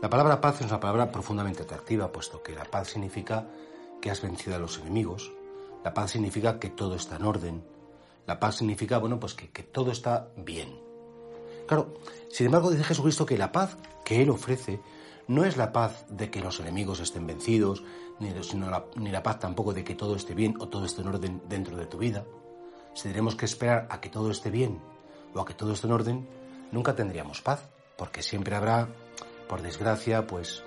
La palabra paz es una palabra profundamente atractiva, puesto que la paz significa que has vencido a los enemigos, la paz significa que todo está en orden, la paz significa, bueno, pues que, todo está bien. Claro, sin embargo dice Jesucristo que la paz que Él ofrece no es la paz de que los enemigos estén vencidos, ni, la, ni la paz tampoco de que todo esté bien o todo esté en orden dentro de tu vida. Si tenemos que esperar a que todo esté bien o a que todo esté en orden, nunca tendríamos paz, porque siempre habrá por desgracia, pues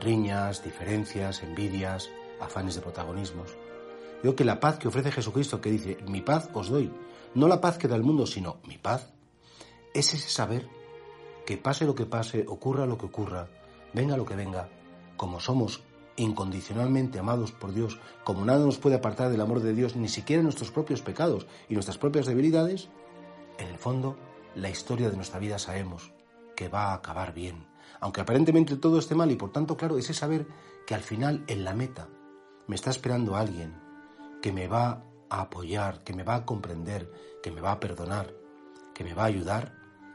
riñas, diferencias, envidias, afanes de protagonismos. Digo que la paz que ofrece Jesucristo, que dice, mi paz os doy, no la paz que da el mundo, sino mi paz, es ese saber que pase lo que pase, ocurra lo que ocurra, venga lo que venga, como somos incondicionalmente amados por Dios, como nada nos puede apartar del amor de Dios, ni siquiera nuestros propios pecados y nuestras propias debilidades, en el fondo, la historia de nuestra vida sabemos que va a acabar bien, aunque aparentemente todo esté mal y por tanto, claro, ese saber que al final en la meta me está esperando alguien que me va a apoyar, que me va a comprender, que me va a perdonar, que me va a ayudar,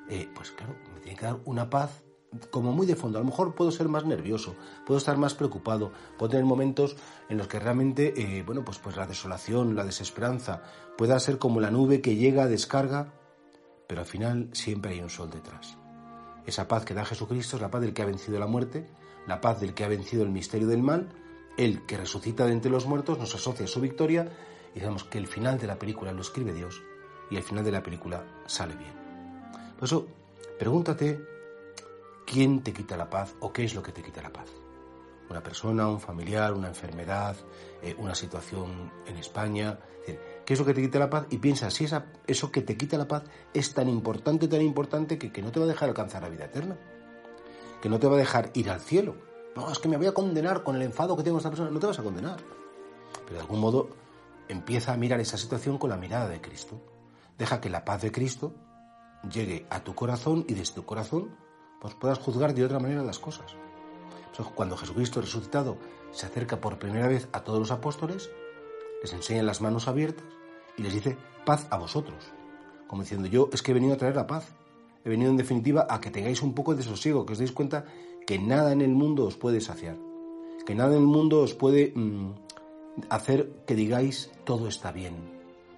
eh, pues claro, me tiene que dar una paz como muy de fondo. A lo mejor puedo ser más nervioso, puedo estar más preocupado, puedo tener momentos en los que realmente, eh, bueno, pues, pues la desolación, la desesperanza pueda ser como la nube que llega, descarga, pero al final siempre hay un sol detrás. Esa paz que da Jesucristo es la paz del que ha vencido la muerte, la paz del que ha vencido el misterio del mal, el que resucita de entre los muertos, nos asocia a su victoria y digamos que el final de la película lo escribe Dios y el final de la película sale bien. Por eso, pregúntate quién te quita la paz o qué es lo que te quita la paz. Una persona, un familiar, una enfermedad, eh, una situación en España. ¿Qué es lo que te quita la paz? Y piensa si esa, eso que te quita la paz es tan importante, tan importante que, que no te va a dejar alcanzar la vida eterna. Que no te va a dejar ir al cielo. No, es que me voy a condenar con el enfado que tengo esta persona. No te vas a condenar. Pero de algún modo empieza a mirar esa situación con la mirada de Cristo. Deja que la paz de Cristo llegue a tu corazón y desde tu corazón pues puedas juzgar de otra manera las cosas. cuando Jesucristo resucitado se acerca por primera vez a todos los apóstoles, les enseña las manos abiertas y les dice paz a vosotros. Como diciendo, yo es que he venido a traer la paz. He venido en definitiva a que tengáis un poco de sosiego, que os deis cuenta que nada en el mundo os puede saciar, que nada en el mundo os puede mm, hacer que digáis todo está bien.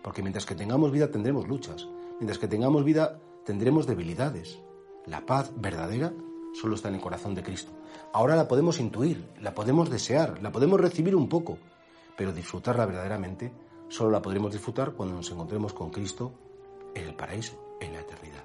Porque mientras que tengamos vida tendremos luchas, mientras que tengamos vida tendremos debilidades. La paz verdadera solo está en el corazón de Cristo. Ahora la podemos intuir, la podemos desear, la podemos recibir un poco, pero disfrutarla verdaderamente solo la podremos disfrutar cuando nos encontremos con Cristo en el paraíso, en la eternidad.